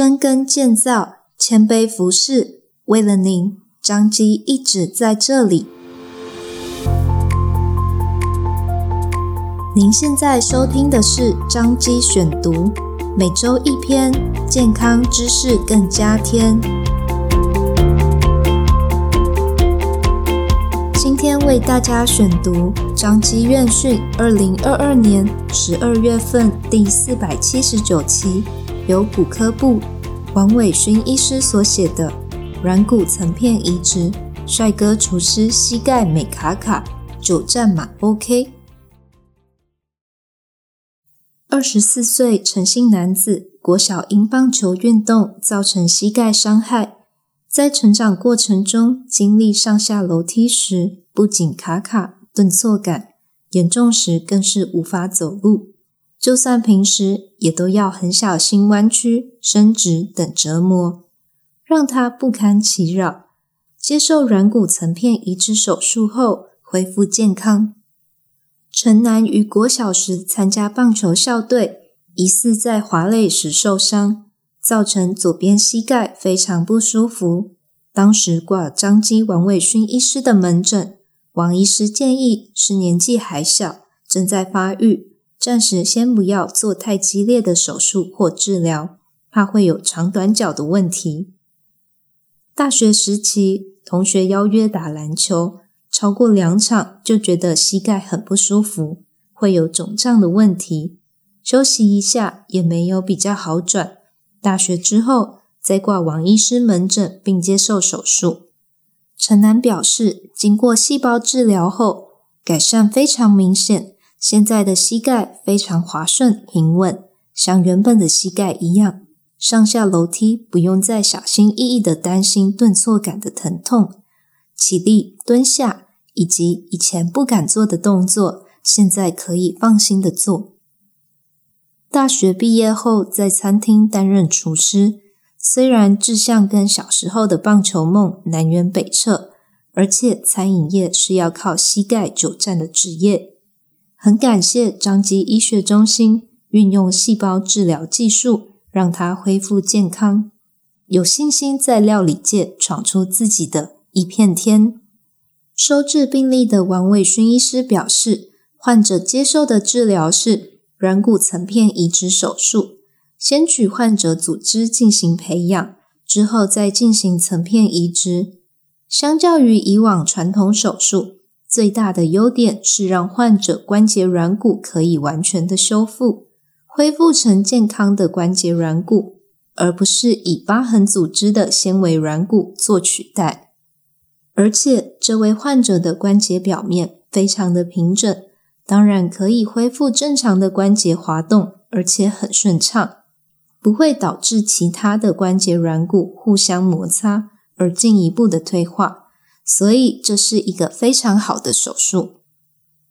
深耕建造，谦卑服侍，为了您，张基一直在这里。您现在收听的是张基选读，每周一篇健康知识更加添。今天为大家选读张基院讯二零二二年十二月份第四百七十九期。由骨科部王伟勋医师所写的《软骨层片移植，帅哥厨师膝盖美卡卡，久站马 OK》。二十四岁陈姓男子，国小因棒球运动造成膝盖伤害，在成长过程中经历上下楼梯时不仅卡卡、顿挫感，严重时更是无法走路。就算平时也都要很小心弯曲、伸直等折磨，让他不堪其扰。接受软骨层片移植手术后恢复健康。陈楠于国小时参加棒球校队，疑似在滑垒时受伤，造成左边膝盖非常不舒服。当时挂张基王伟勋医师的门诊，王医师建议是年纪还小，正在发育。暂时先不要做太激烈的手术或治疗，怕会有长短脚的问题。大学时期，同学邀约打篮球，超过两场就觉得膝盖很不舒服，会有肿胀的问题。休息一下也没有比较好转。大学之后再挂王医师门诊并接受手术。陈男表示，经过细胞治疗后，改善非常明显。现在的膝盖非常滑顺平稳，像原本的膝盖一样，上下楼梯不用再小心翼翼地担心顿挫感的疼痛，起立、蹲下以及以前不敢做的动作，现在可以放心地做。大学毕业后在餐厅担任厨师，虽然志向跟小时候的棒球梦南辕北辙，而且餐饮业是要靠膝盖久站的职业。很感谢张基医学中心运用细胞治疗技术，让他恢复健康，有信心在料理界闯出自己的一片天。收治病例的王伟勋医师表示，患者接受的治疗是软骨层片移植手术，先取患者组织进行培养，之后再进行层片移植。相较于以往传统手术，最大的优点是让患者关节软骨可以完全的修复，恢复成健康的关节软骨，而不是以疤痕组织的纤维软骨做取代。而且，这位患者的关节表面非常的平整，当然可以恢复正常的关节滑动，而且很顺畅，不会导致其他的关节软骨互相摩擦而进一步的退化。所以这是一个非常好的手术。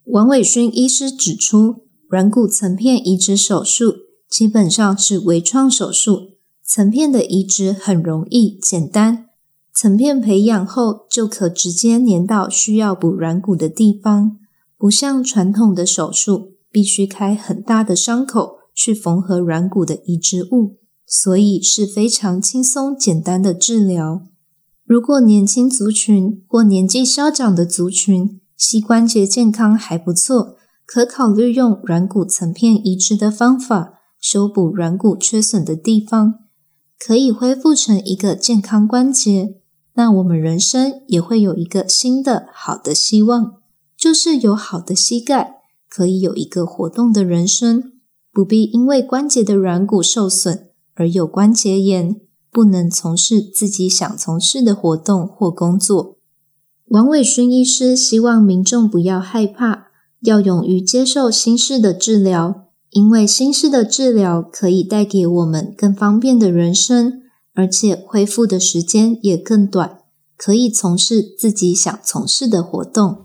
王伟勋医师指出，软骨层片移植手术基本上是微创手术，层片的移植很容易简单，层片培养后就可直接粘到需要补软骨的地方，不像传统的手术必须开很大的伤口去缝合软骨的移植物，所以是非常轻松简单的治疗。如果年轻族群或年纪稍长的族群膝关节健康还不错，可考虑用软骨层片移植的方法修补软骨缺损的地方，可以恢复成一个健康关节。那我们人生也会有一个新的好的希望，就是有好的膝盖，可以有一个活动的人生，不必因为关节的软骨受损而有关节炎。不能从事自己想从事的活动或工作。王伟勋医师希望民众不要害怕，要勇于接受新式的治疗，因为新式的治疗可以带给我们更方便的人生，而且恢复的时间也更短，可以从事自己想从事的活动。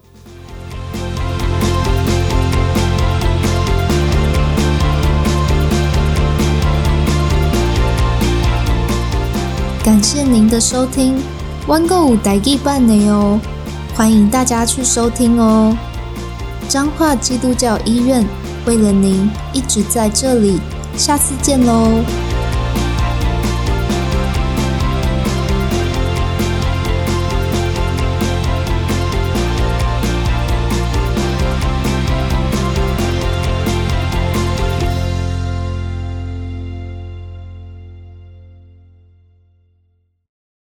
感谢您的收听，弯购五台记办的哦，欢迎大家去收听哦。彰化基督教医院为了您一直在这里，下次见喽。